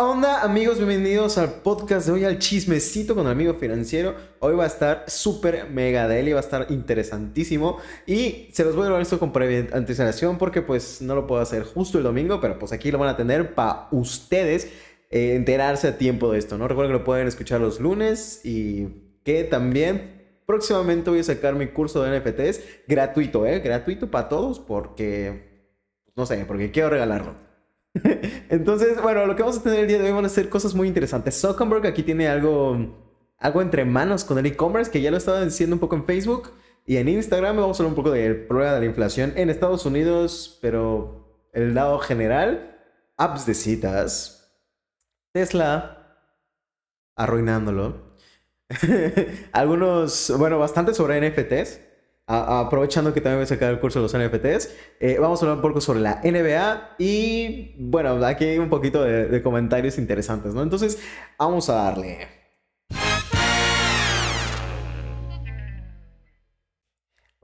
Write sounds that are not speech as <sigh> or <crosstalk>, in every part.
¿Qué onda amigos? Bienvenidos al podcast de hoy, al chismecito con el amigo financiero. Hoy va a estar súper mega deli, va a estar interesantísimo y se los voy a hablar esto con previa anticipación porque pues no lo puedo hacer justo el domingo, pero pues aquí lo van a tener para ustedes eh, enterarse a tiempo de esto, ¿no? Recuerden que lo pueden escuchar los lunes y que también próximamente voy a sacar mi curso de NFTs gratuito, ¿eh? Gratuito para todos porque, no sé, porque quiero regalarlo. <laughs> Entonces, bueno, lo que vamos a tener el día de hoy van a ser cosas muy interesantes. Zuckerberg aquí tiene algo, algo entre manos con el e-commerce, que ya lo estaba diciendo un poco en Facebook y en Instagram. Vamos a hablar un poco del problema de la inflación en Estados Unidos, pero el lado general, apps de citas, Tesla arruinándolo. <laughs> Algunos, bueno, bastante sobre NFTs aprovechando que también voy a sacar el curso de los NFTs, eh, vamos a hablar un poco sobre la NBA y bueno, aquí hay un poquito de, comentarios interesantes, ¿no? Entonces, vamos a darle.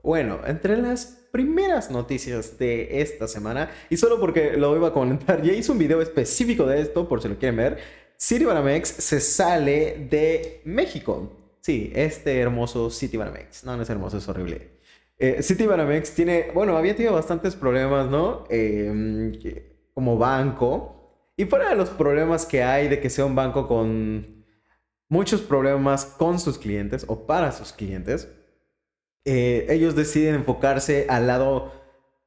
Bueno, entre las primeras noticias de esta semana, y solo porque lo iba a comentar, ya hice un video específico de esto, por si lo quieren ver, Citibanamex se sale de México. Sí, este hermoso Citibanamex. No, no es hermoso, es horrible. Eh, tiene, bueno, había tenido bastantes problemas, ¿no? Em, como banco. Y fuera de los problemas que hay de que sea un banco con muchos problemas con sus clientes o para sus clientes, eh, ellos deciden enfocarse al lado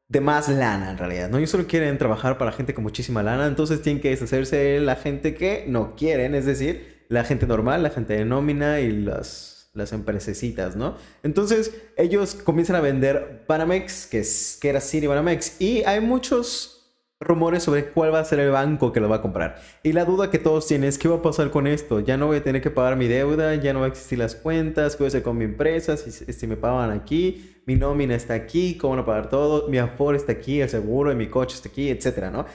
de más lana en realidad, ¿no? Ellos solo quieren trabajar para gente con muchísima lana, entonces tienen que deshacerse de la gente que no quieren, es decir, la gente normal, la gente de nómina y las las empresecitas, ¿no? Entonces ellos comienzan a vender Banamex, que, es, que era City Banamex, y hay muchos rumores sobre cuál va a ser el banco que lo va a comprar. Y la duda que todos tienen es qué va a pasar con esto. Ya no voy a tener que pagar mi deuda, ya no va a existir las cuentas, qué voy a hacer con mi empresa, si, si me pagan aquí, mi nómina está aquí, cómo van a pagar todo, mi aforo está aquí, el seguro de mi coche está aquí, etcétera, ¿no?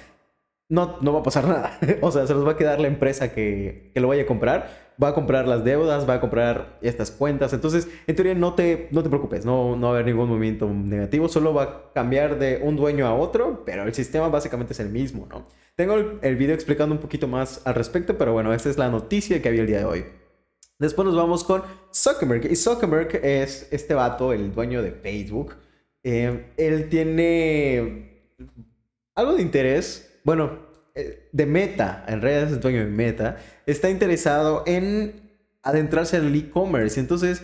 No, no va a pasar <laughs> nada. o sea, se los va a quedar la empresa que, que lo vaya a comprar va a comprar las deudas, va a comprar estas cuentas. Entonces, en teoría, no te, no te preocupes, no, no va a haber ningún movimiento negativo, solo va a cambiar de un dueño a otro, pero el sistema básicamente es el mismo, ¿no? Tengo el, video explicando un poquito más al respecto, pero bueno, esta es la noticia que había el día de hoy. Después nos vamos con Zuckerberg. Y Zuckerberg es este vato, el dueño de Facebook. Eh, él tiene algo de interés. Bueno, eh, de Meta, en realidad es el dueño de Meta, está interesado en adentrarse en el e-commerce. Entonces,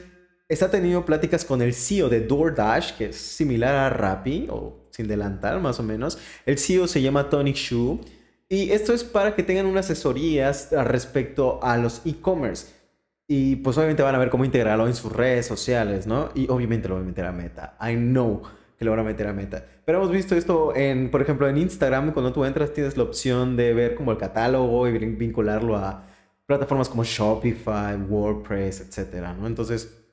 está teniendo pláticas con el CEO de DoorDash, que es similar a Rappi, o sin delantal más o menos. El CEO se llama Tony Shu. Y esto es para que tengan unas asesorías respecto a los e-commerce. Y pues obviamente van a ver cómo integrarlo en sus redes sociales, ¿no? Y obviamente lo van a meter a Meta. I know que lo van a meter a meta. Pero hemos visto esto en, por ejemplo, en Instagram, cuando tú entras tienes la opción de ver como el catálogo y vincularlo a plataformas como Shopify, WordPress, etcétera, ¿no? Entonces,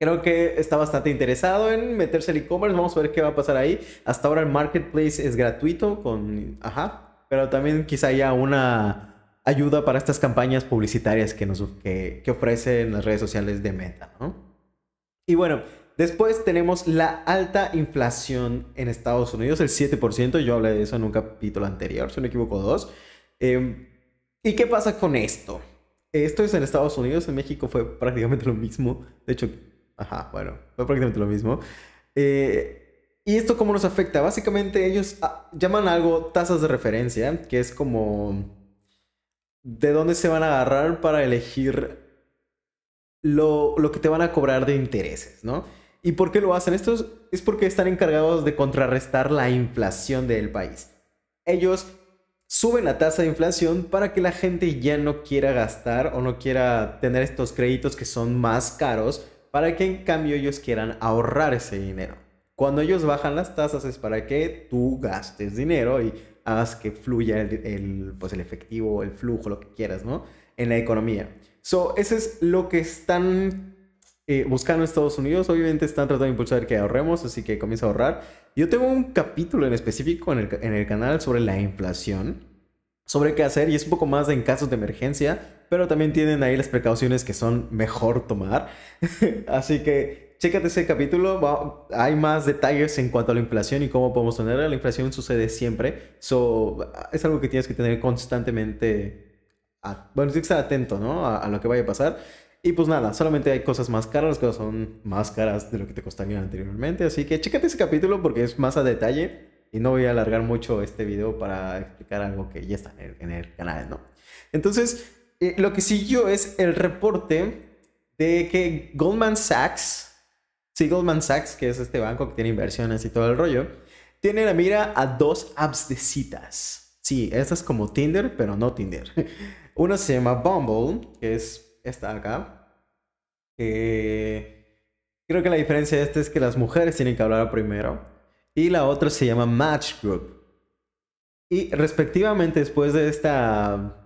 creo que está bastante interesado en meterse al e-commerce. Vamos a ver qué va a pasar ahí. Hasta ahora el marketplace es gratuito con, ajá, pero también quizá haya una ayuda para estas campañas publicitarias que nos que, que ofrecen las redes sociales de Meta, ¿no? Y bueno, Después tenemos la alta inflación en Estados Unidos, el 7%. Yo hablé de eso en un capítulo anterior, si no me equivoco, dos. Em, ¿Y qué pasa con esto? Esto es en Estados Unidos, en México fue prácticamente lo mismo. De hecho, ajá, bueno, fue prácticamente lo mismo. Eh, ¿Y esto cómo nos afecta? Básicamente ellos ah, llaman algo tasas de referencia, que es como de dónde se van a agarrar para elegir lo, lo que te van a cobrar de intereses, ¿no? ¿Y por qué lo hacen? Esto es porque están encargados de contrarrestar la inflación del país. Ellos suben la tasa de inflación para que la gente ya no quiera gastar o no quiera tener estos créditos que son más caros para que en cambio ellos quieran ahorrar ese dinero. Cuando ellos bajan las tasas es para que tú gastes dinero y hagas que fluya el, pues el efectivo, el flujo, lo que quieras, ¿no? En la economía. So, eso es lo que están eh, buscando Estados Unidos. Obviamente están tratando de impulsar que ahorremos, así que comienza a ahorrar. Yo tengo un capítulo en específico en el, en el canal sobre la inflación, sobre qué hacer y es un poco más en casos de emergencia, pero también tienen ahí las precauciones que son mejor tomar. <laughs> así que chécate ese capítulo. hay más detalles en cuanto a la inflación y cómo podemos tenerla. La inflación sucede siempre. So, es algo que tienes que tener constantemente. bueno, tienes que estar atento, ¿no? A, lo que vaya a pasar. Y pues nada, solamente hay cosas más caras, las cosas son más caras de lo que te costarían anteriormente. Así que chécate ese capítulo porque es más a detalle. Y no voy a alargar mucho este video para explicar algo que ya está en el, canal, ¿no? Entonces, eh, lo que siguió es el reporte de que Goldman Sachs, sí, Goldman Sachs, que es este banco que tiene inversiones y todo el rollo, tiene la mira a dos apps de citas. Sí, esta es como Tinder, pero no Tinder. <laughs> Una se llama Bumble, que es esta acá. creo que la diferencia de es que las mujeres tienen que hablar primero. Y la otra se llama Match Group. Y respectivamente después de esta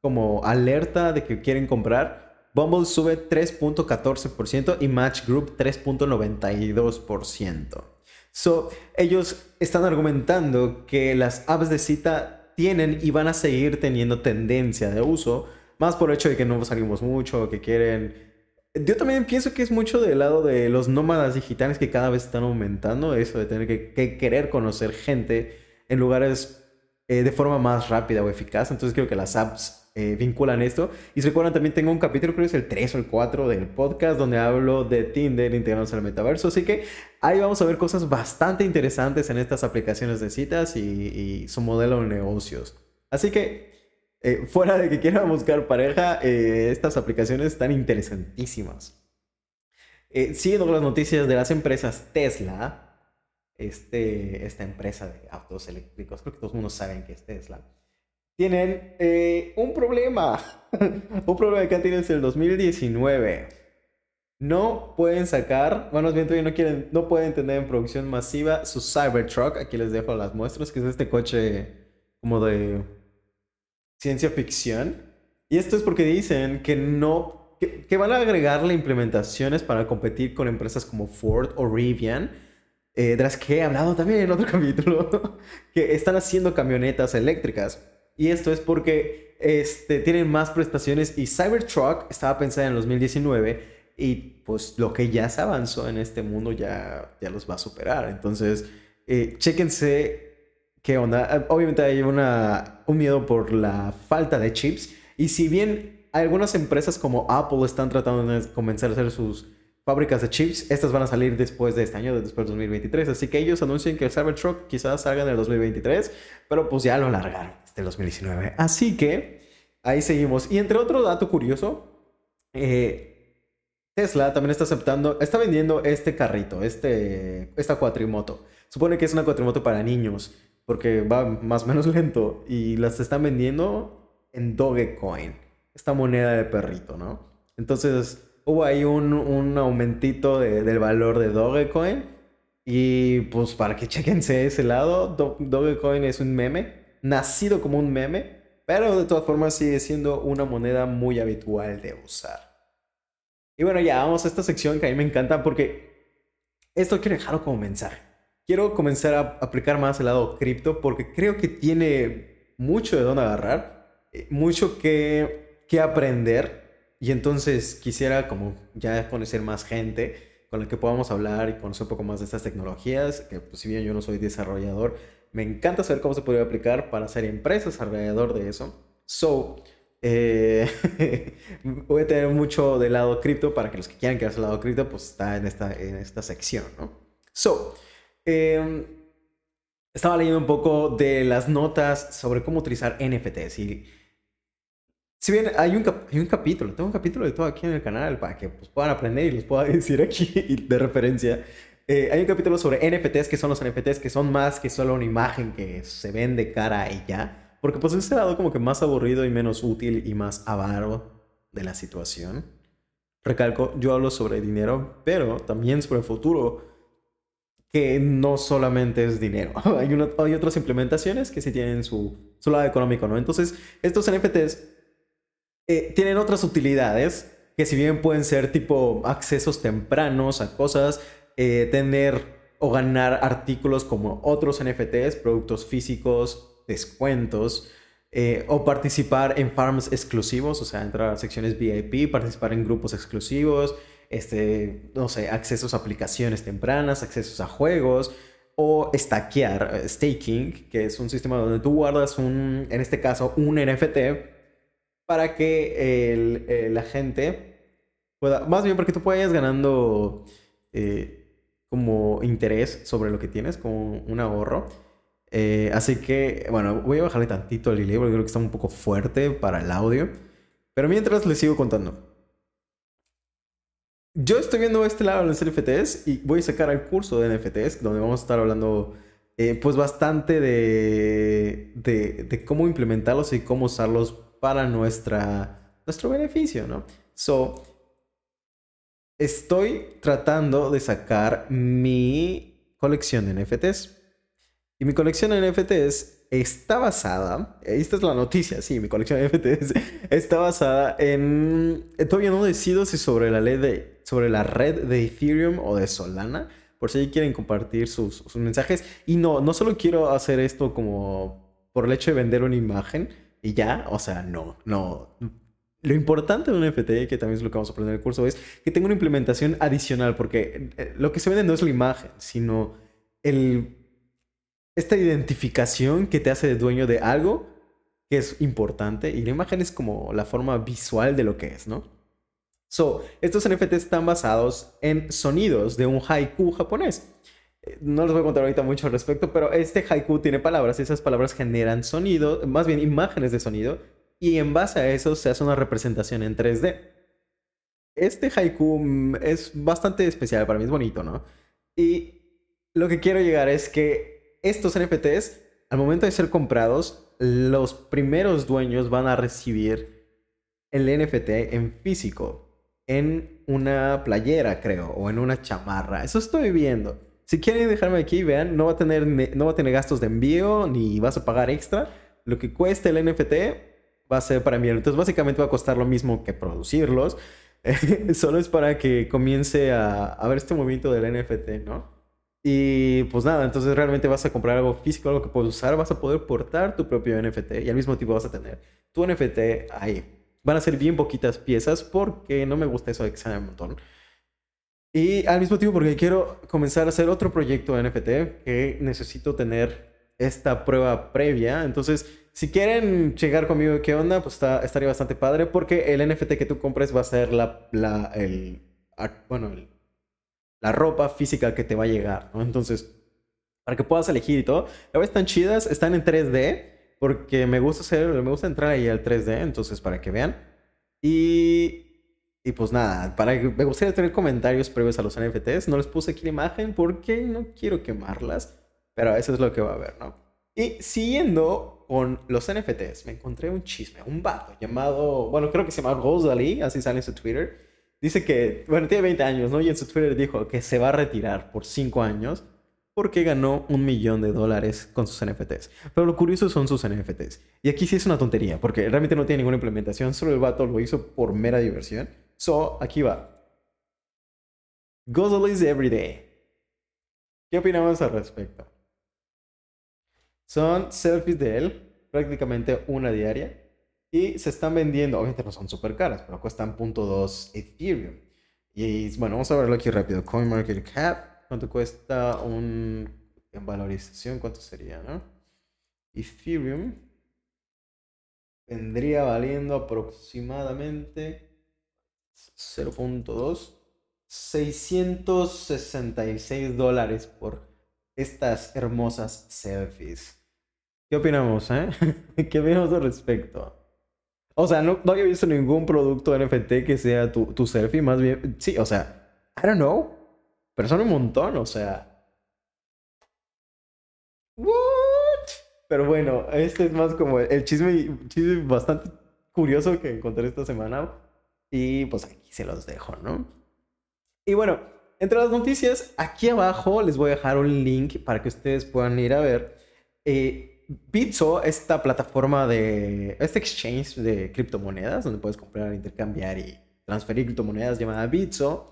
como alerta de que quieren comprar, Bumble sube 3.14% y Match Group 3.92%. So, ellos están argumentando que las apps de cita tienen y van a seguir teniendo tendencia de uso, más por el hecho de que no salimos mucho, que quieren... Yo también pienso que es mucho del lado de los nómadas digitales que cada vez están aumentando, eso de tener que, querer conocer gente en lugares eh, de forma más rápida o eficaz. Entonces creo que las apps eh, vinculan esto. Y se recuerdan, también tengo un capítulo, creo que es el 3 o el 4 del podcast, donde hablo de Tinder integrándose al metaverso. Así que ahí vamos a ver cosas bastante interesantes en estas aplicaciones de citas y, su modelo de negocios. Así que, eh, fuera de que quieran buscar pareja, eh, estas aplicaciones están interesantísimas. siguiendo con las noticias de las empresas Tesla, este, esta empresa de autos eléctricos, creo que todos el mundo saben que es Tesla tienen eh, un problema. <laughs> un problema que han tenido desde el 2019. No pueden sacar, bueno, más bien todavía no quieren, no pueden tener en producción masiva su Cybertruck. Aquí les dejo las muestras, que es este coche como de ciencia ficción. Y esto es porque dicen que no, que, van a agregarle implementaciones para competir con empresas como Ford o Rivian. Eh, de las que he hablado también en otro <laughs> capítulo, que están haciendo camionetas eléctricas. Y esto es porque este, tienen más prestaciones y Cybertruck estaba pensada en 2019 y pues lo que ya se avanzó en este mundo ya, ya los va a superar. Entonces, eh, chéquense qué onda. Obviamente hay una, un miedo por la falta de chips y si bien algunas empresas como Apple están tratando de comenzar a hacer sus fábricas de chips, estas van a salir después de este año, después de 2023. Así que ellos anuncian que el Cybertruck quizás salga en el 2023, pero pues ya lo alargaron del 2019. Así que ahí seguimos. Y entre otro dato curioso, eh, Tesla también está aceptando, está vendiendo este carrito, este, esta cuatrimoto. Supone que es una cuatrimoto para niños, porque va más o menos <laughs> lento. Y las están vendiendo en Dogecoin, esta moneda de perrito, ¿no? Entonces hubo ahí un, un aumentito del valor de Dogecoin. Y pues para que chequense ese lado, Dogecoin es un meme nacido como un meme, pero de todas formas sigue siendo una moneda muy habitual de usar. Y bueno, ya vamos a esta sección que a mí me encanta porque esto quiero dejarlo como mensaje. Quiero comenzar a aplicar más el lado cripto porque creo que tiene mucho de dónde agarrar, eh, mucho que, que aprender. Y entonces quisiera como ya conocer más gente con la que podamos hablar y conocer un poco más de estas tecnologías, que pues, si bien yo no soy desarrollador, me encanta saber cómo se podría aplicar para hacer empresas alrededor de eso. So, eh, <laughs> voy a tener mucho del lado cripto para que los que quieran quedarse al lado cripto, pues está en esta, en esta sección, ¿no? So, em, estaba leyendo un poco de las notas sobre cómo utilizar NFTs y si bien hay un, hay un capítulo, tengo un capítulo de todo aquí en el canal para que pues, puedan aprender y los pueda <laughs> decir aquí de referencia. Eh, hay un capítulo sobre NFTs, que son los NFTs, que son más que solo una imagen que se vende cara y ya. Porque pues ese lado como que más aburrido y menos útil y más avaro de la situación. Recalco, yo hablo sobre dinero, pero también sobre el futuro, que no solamente es dinero. <laughs> hay, hay otras implementaciones que sí tienen su, su lado económico, ¿no? Entonces, estos NFTs eh, tienen otras utilidades que si bien pueden ser tipo accesos tempranos a cosas, eh, tener o ganar artículos como otros NFTs, productos físicos, descuentos, eh, o participar en farms exclusivos, o sea, entrar a secciones VIP, participar en grupos exclusivos, este, no sé, accesos a aplicaciones tempranas, accesos a juegos o stackear, eh, staking, que es un sistema donde tú guardas un, en este caso, un NFT para que el, eh, la gente pueda, más bien porque tú puedas ganando eh, como interés sobre lo que tienes, como un ahorro. así que, bueno, voy a bajarle tantito el delay porque creo que está un poco fuerte para el audio. Pero mientras les sigo contando. Yo estoy viendo este lado de los NFTs y voy a sacar el curso de NFTs, donde vamos a estar hablando eh, pues bastante de, de, cómo implementarlos y cómo usarlos para nuestra, nuestro beneficio, ¿no? So, estoy tratando de sacar mi colección de NFTs. Y mi colección de NFTs está basada, esta es la noticia, sí, mi colección de NFTs está basada en, todavía no decido si sobre la, ley sobre la red de Ethereum o de Solana, por si quieren compartir sus, sus, mensajes. Y no, no solo quiero hacer esto como por el hecho de vender una imagen y ya, o sea, no, no. Lo importante de un NFT, que también es lo que vamos a aprender en el curso, es que tenga una implementación adicional, porque eh, lo que se vende no es la imagen, sino el esta identificación que te hace dueño de algo que es importante y la imagen es como la forma visual de lo que es, ¿no? So, estos NFTs están basados en sonidos de un haiku japonés. Eh, no les voy a contar ahorita mucho al respecto, pero este haiku tiene palabras y esas palabras generan sonido, más bien imágenes de sonido, y en base a eso se hace una representación en 3D. Este haiku mm, es bastante especial para mí, es bonito, ¿no? Y lo que quiero llegar es que estos NFTs, al momento de ser comprados, los primeros dueños van a recibir el NFT en físico, en una playera, creo, o en una chamarra. Eso estoy viendo. Si quieren dejarme aquí, vean, no va a tener, no va a tener gastos de envío ni vas a pagar extra. Lo que cueste el NFT va a ser para enviarlo. Entonces, básicamente va a costar lo mismo que producirlos. <laughs> Solo es para que comience a, a ver este movimiento del NFT, ¿no? Y pues nada, entonces realmente vas a comprar algo físico, algo que puedes usar, vas a poder portar tu propio NFT y al mismo tiempo vas a tener tu NFT ahí. Van a ser bien poquitas piezas porque no me gusta eso de que sean un montón. Y al mismo tiempo porque quiero comenzar a hacer otro proyecto de NFT que necesito tener esta prueba previa. Entonces, si quieren llegar conmigo, ¿qué onda? Pues está, estaría bastante padre porque el NFT que tú compres va a ser la, la el, bueno, el la ropa física que te va a llegar. Entonces, para que puedas elegir y todo. La están chidas, están en 3D, porque me gusta hacer, me gusta entrar ahí al 3D, entonces para que vean. Y, y pues nada, para me gustaría tener comentarios previos a los NFTs. No les puse aquí la imagen porque no quiero quemarlas, pero eso es lo que va a haber, ¿no? Y siguiendo con los NFTs, me encontré un chisme, un vato llamado, bueno, creo que se llama Rosalie, así sale en su Twitter Dice que, tiene 20 años, ¿no? Y en su Twitter dijo que se va a retirar por 5 años porque ganó un millón de dólares con sus NFTs. Pero lo curioso son sus NFTs. Y aquí sí es una tontería, porque realmente no tiene ninguna implementación, solo el vato lo hizo por mera diversión. So, aquí va. Every Everyday. ¿Qué opinamos al respecto? Son selfies de él, prácticamente una diaria. Y se están vendiendo, obviamente no son súper caras, pero cuestan .2 Ethereum. Y bueno, vamos a verlo aquí rápido. CoinMarketCap, ¿cuánto cuesta un en valorización? ¿Cuánto sería, no? Ethereum vendría valiendo aproximadamente 0.2 666 dólares por estas hermosas selfies. ¿Qué opinamos, eh? <laughs> ¿Qué opinamos al respecto? O sea, no, no había visto ningún producto NFT que sea tu, tu selfie, más bien. Sí, o sea, I don't know. Pero son un montón, o sea. ¿What? Pero bueno, este es más como el chisme, chisme bastante curioso que encontré esta semana. Y pues aquí se los dejo, ¿no? Y bueno, entre las noticias, aquí abajo les voy a dejar un link para que ustedes puedan ir a ver. Eh, Bitso, esta plataforma de. Este exchange de criptomonedas, donde puedes comprar, intercambiar y transferir criptomonedas llamada Bitso.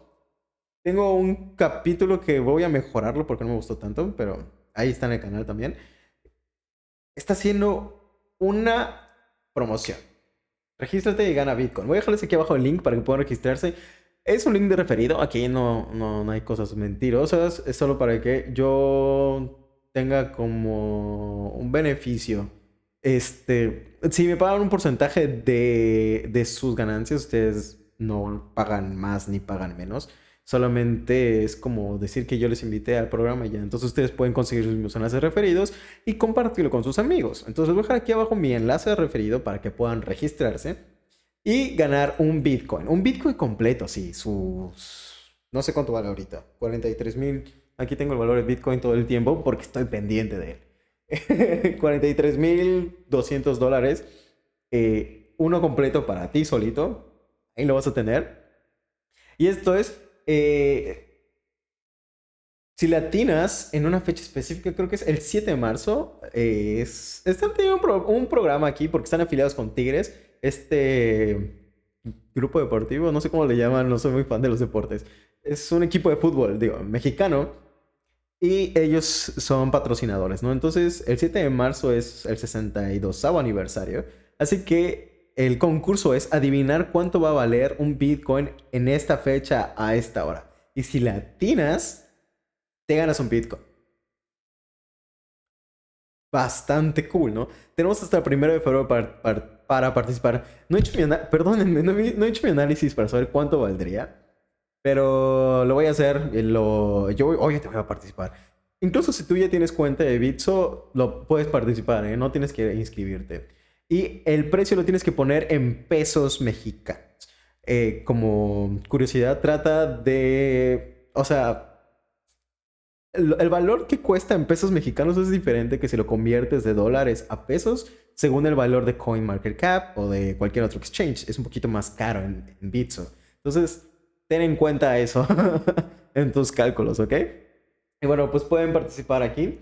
Tengo un capítulo que voy a mejorarlo porque no me gustó tanto, pero ahí está en el canal también. Está haciendo una promoción. Regístrate y gana Bitcoin. Voy a dejarles aquí abajo el link para que puedan registrarse. es un link de referido. Aquí no, no, no hay cosas mentirosas. Es solo para que yo tenga como un beneficio. Este, si me pagan un porcentaje de, de sus ganancias, ustedes no pagan más ni pagan menos. Solamente es como decir que yo les invité al programa y ya. Entonces ustedes pueden conseguir sus mismos enlaces referidos y compartirlo con sus amigos. Entonces voy a dejar aquí abajo mi enlace de referido para que puedan registrarse y ganar un Bitcoin. Un Bitcoin completo, sí. Sus... No sé cuánto vale ahorita. 43 mil. Aquí tengo el valor de Bitcoin todo el tiempo porque estoy pendiente de él. <laughs> 43 mil 200 dólares. Eh, uno completo para ti solito. Ahí lo vas a tener. Y esto es eh, si latinas en una fecha específica, creo que es el 7 de marzo, eh, es, están teniendo un, programa aquí porque están afiliados con Tigres, este grupo deportivo, no sé cómo le llaman, no soy muy fan de los deportes. Es un equipo de fútbol, digo, mexicano, y ellos son patrocinadores, ¿no? Entonces, el 7 de marzo es el 62 aniversario, así que el concurso es adivinar cuánto va a valer un Bitcoin en esta fecha a esta hora. Y si la atinas, te ganas un Bitcoin. Bastante cool, ¿no? Tenemos hasta el primero de febrero para, participar. No perdónenme, no, he hecho mi análisis para saber cuánto valdría. Pero lo voy a hacer. Lo, yo hoy te voy a participar. Incluso si tú ya tienes cuenta de Bitso, lo puedes participar, ¿eh? No tienes que inscribirte. Y el precio lo tienes que poner en pesos mexicanos. Eh, como curiosidad, trata de... O sea, el, valor que cuesta en pesos mexicanos es diferente que si lo conviertes de dólares a pesos según el valor de CoinMarketCap o de cualquier otro exchange. Es un poquito más caro en, en Bitso. Entonces, ten en cuenta eso <laughs> en tus cálculos, ¿ok? Y bueno, pues pueden participar aquí.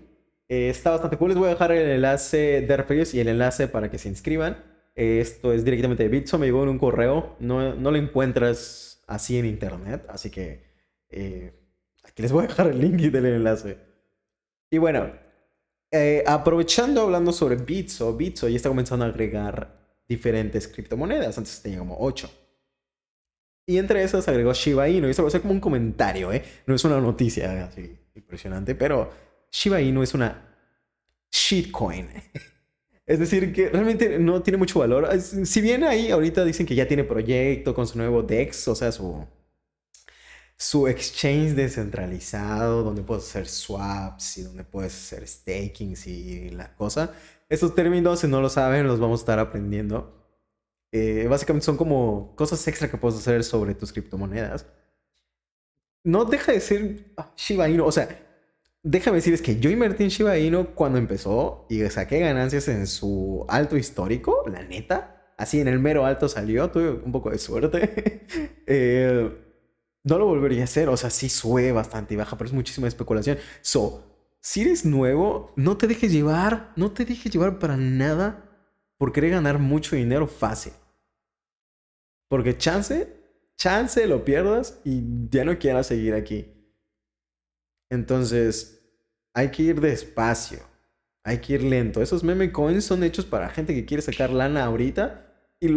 Eh, está bastante cool. Les voy a dejar el enlace de referidos y el enlace para que se inscriban. Eh, esto es directamente de Bitso, me llegó en un correo. No, no lo encuentras así en internet, así que eh, aquí les voy a dejar el link del enlace. Y bueno, aprovechando hablando sobre Bitso, Bitso ya está comenzando a agregar diferentes criptomonedas. Antes tenía como 8. Y entre esas agregó Shiba Inu. Y esto va como un comentario, ¿eh? No es una noticia así impresionante, pero Shiba Inu es una shitcoin. <laughs> Es decir, que realmente no tiene mucho valor. Si bien ahí ahorita dicen que ya tiene proyecto con su nuevo DEX, o sea, su, su exchange descentralizado, donde puedes hacer swaps y donde puedes hacer stakings y la cosa. Estos términos, si no lo saben, los vamos a estar aprendiendo. Eh, básicamente son como cosas extra que puedes hacer sobre tus criptomonedas. No deja de ser Shiba Inu, o sea, déjame decirles que yo invertí en Shiba Inu cuando empezó y saqué ganancias en su alto histórico, la neta. Así en el mero alto salió, tuve un poco de suerte. <laughs> Eh, no lo volvería a hacer, o sea, sí sube bastante y baja, pero es muchísima especulación. So, si eres nuevo, no te dejes llevar, no te dejes llevar para nada por querer ganar mucho dinero fácil. Porque chance, chance lo pierdas y ya no quieras seguir aquí. Entonces, hay que ir despacio. Hay que ir lento. Esos meme coins son hechos para gente que quiere sacar lana ahorita. Y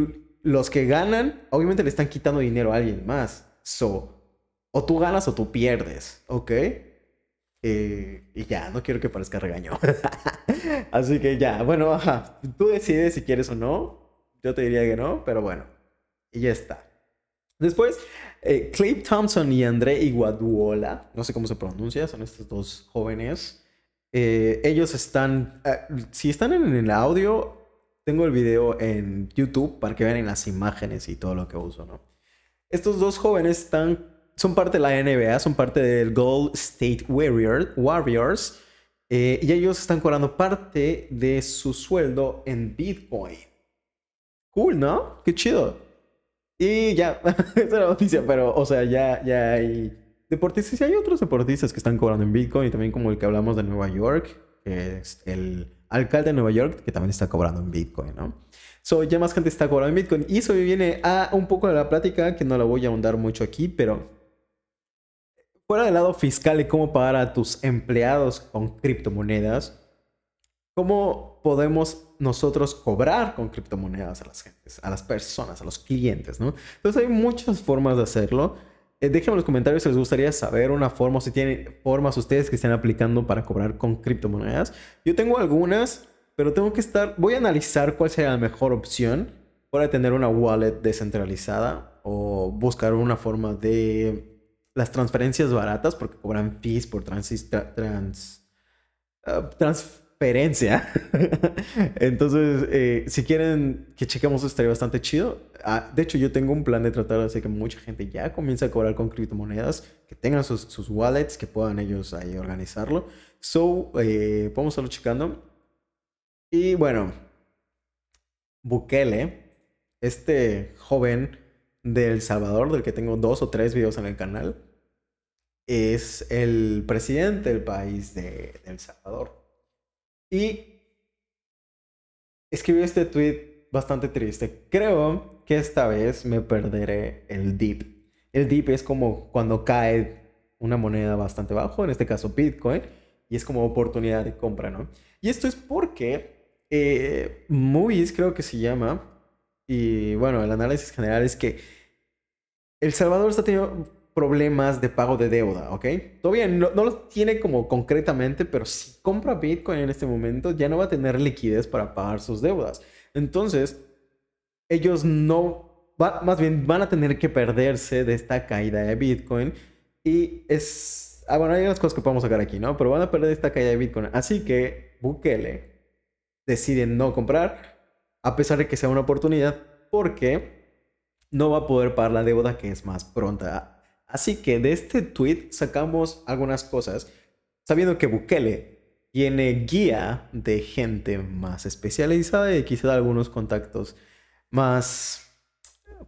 los que ganan, obviamente le están quitando dinero a alguien más. So, o tú ganas o tú pierdes, ¿ok? Eh, y ya, no quiero que parezca regaño. <laughs> Así que ya, bueno, ajá. Tú decides si quieres o no. Yo te diría que no, pero bueno. Y ya está. Después, eh, Clay Thompson y André Iguaduola, no sé cómo se pronuncia, son estos dos jóvenes. Eh, ellos están, eh, si están en el audio, tengo el video en YouTube para que vean las imágenes y todo lo que uso, ¿no? Estos dos jóvenes están, son parte de la NBA, son parte del Gold State Warriors y ellos están cobrando parte de su sueldo en Bitcoin. Cool, ¿no? Qué chido. Y ya, esa <laughs> es la noticia, pero, o sea, ya, ya hay deportistas y hay otros deportistas que están cobrando en Bitcoin y también como el que hablamos de Nueva York, que es el alcalde de Nueva York, que también está cobrando en Bitcoin, ¿no? So, ya más gente está cobrando en Bitcoin. Y eso viene a un poco de la plática, que no la voy a ahondar mucho aquí, pero fuera del lado fiscal y cómo pagar a tus empleados con criptomonedas, ¿cómo podemos nosotros cobrar con criptomonedas a las gentes, a las personas, a los clientes, ¿no? Entonces hay muchas formas de hacerlo. Eh, déjenme en los comentarios si les gustaría saber una forma o si tienen formas ustedes que estén aplicando para cobrar con criptomonedas. Yo tengo algunas, pero tengo que estar, voy a analizar cuál sería la mejor opción para tener una wallet descentralizada o buscar una forma de las transferencias baratas porque cobran fees por trans, uh, transferencia. <laughs> Entonces, eh, si quieren que chequemos, estaría bastante chido. Ah, de hecho, yo tengo un plan de tratar hacer que mucha gente ya comience a cobrar con criptomonedas, que tengan sus, sus wallets, que puedan ellos ahí organizarlo. So, eh, podemos estarlo checando. Y bueno, Bukele, este joven de El Salvador, del que tengo dos o tres videos en el canal, es el presidente del país de El Salvador. Y escribió este tweet bastante triste. Creo que esta vez me perderé el dip. El dip es como cuando cae una moneda bastante bajo, en este caso Bitcoin, y es como oportunidad de compra, ¿no? Y esto es porque eh, Movies creo que se llama, y bueno, el análisis general es que El Salvador está teniendo problemas de pago de deuda, ¿ok? Todavía no, no los tiene como concretamente, pero si compra Bitcoin en este momento ya no va a tener liquidez para pagar sus deudas. Entonces, ellos no, más bien van a tener que perderse de esta caída de Bitcoin y es, ah, bueno, hay unas cosas que podemos sacar aquí, ¿no? Pero van a perder esta caída de Bitcoin. Así que Bukele decide no comprar, a pesar de que sea una oportunidad, porque no va a poder pagar la deuda que es más pronta Así que de este tweet sacamos algunas cosas, sabiendo que Bukele tiene guía de gente más especializada y quizá algunos contactos más,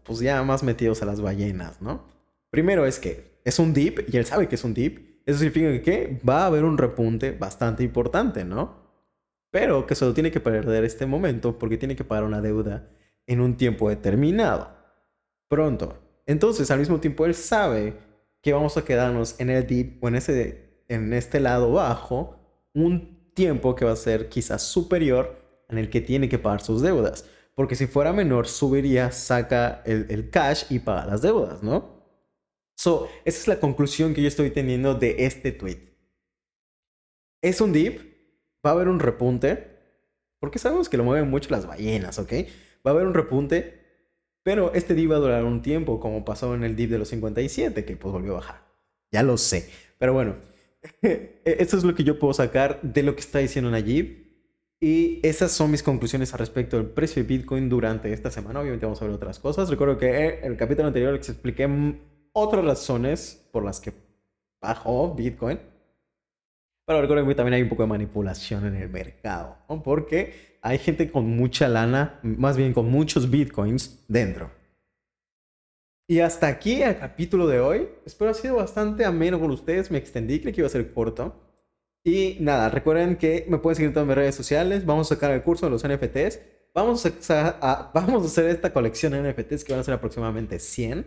pues ya más metidos a las ballenas, ¿no? Primero es que es un dip y él sabe que es un dip. Eso significa que va a haber un repunte bastante importante, ¿no? Pero que solo tiene que perder este momento porque tiene que pagar una deuda en un tiempo determinado. Pronto. Entonces, al mismo tiempo, él sabe que vamos a quedarnos en el deep o en, ese, en este lado bajo un tiempo que va a ser quizás superior en el que tiene que pagar sus deudas. Porque si fuera menor, subiría, saca el, el cash y paga las deudas, ¿no? So, esa es la conclusión que yo estoy teniendo de este tweet. Es un dip, va a haber un repunte, porque sabemos que lo mueven mucho las ballenas, ¿ok? Va a haber un repunte, pero este dip va a durar un tiempo, como pasó en el dip de los 57, que pues volvió a bajar. Ya lo sé. Pero bueno, <laughs> eso es lo que yo puedo sacar de lo que está diciendo Nayib. Y esas son mis conclusiones al respecto del precio de Bitcoin durante esta semana. Obviamente vamos a ver otras cosas. Recuerdo que en el capítulo anterior les expliqué otras razones por las que bajó Bitcoin. Pero recuerdo que también hay un poco de manipulación en el mercado, ¿no? porque hay gente con mucha lana, más bien con muchos bitcoins dentro. Y hasta aquí el capítulo de hoy. Espero ha sido bastante ameno con ustedes. Me extendí, creí que iba a ser corto. Y nada, recuerden que me pueden seguir en todas mis redes sociales. Vamos a sacar el curso de los NFTs. Vamos a, vamos a hacer esta colección de NFTs que van a ser aproximadamente 100.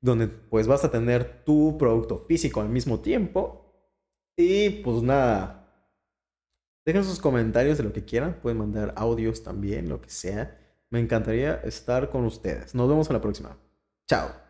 Donde pues vas a tener tu producto físico al mismo tiempo y pues nada. Dejen sus comentarios de lo que quieran. Pueden mandar audios también, lo que sea. Me encantaría estar con ustedes. Nos vemos en la próxima. Chao.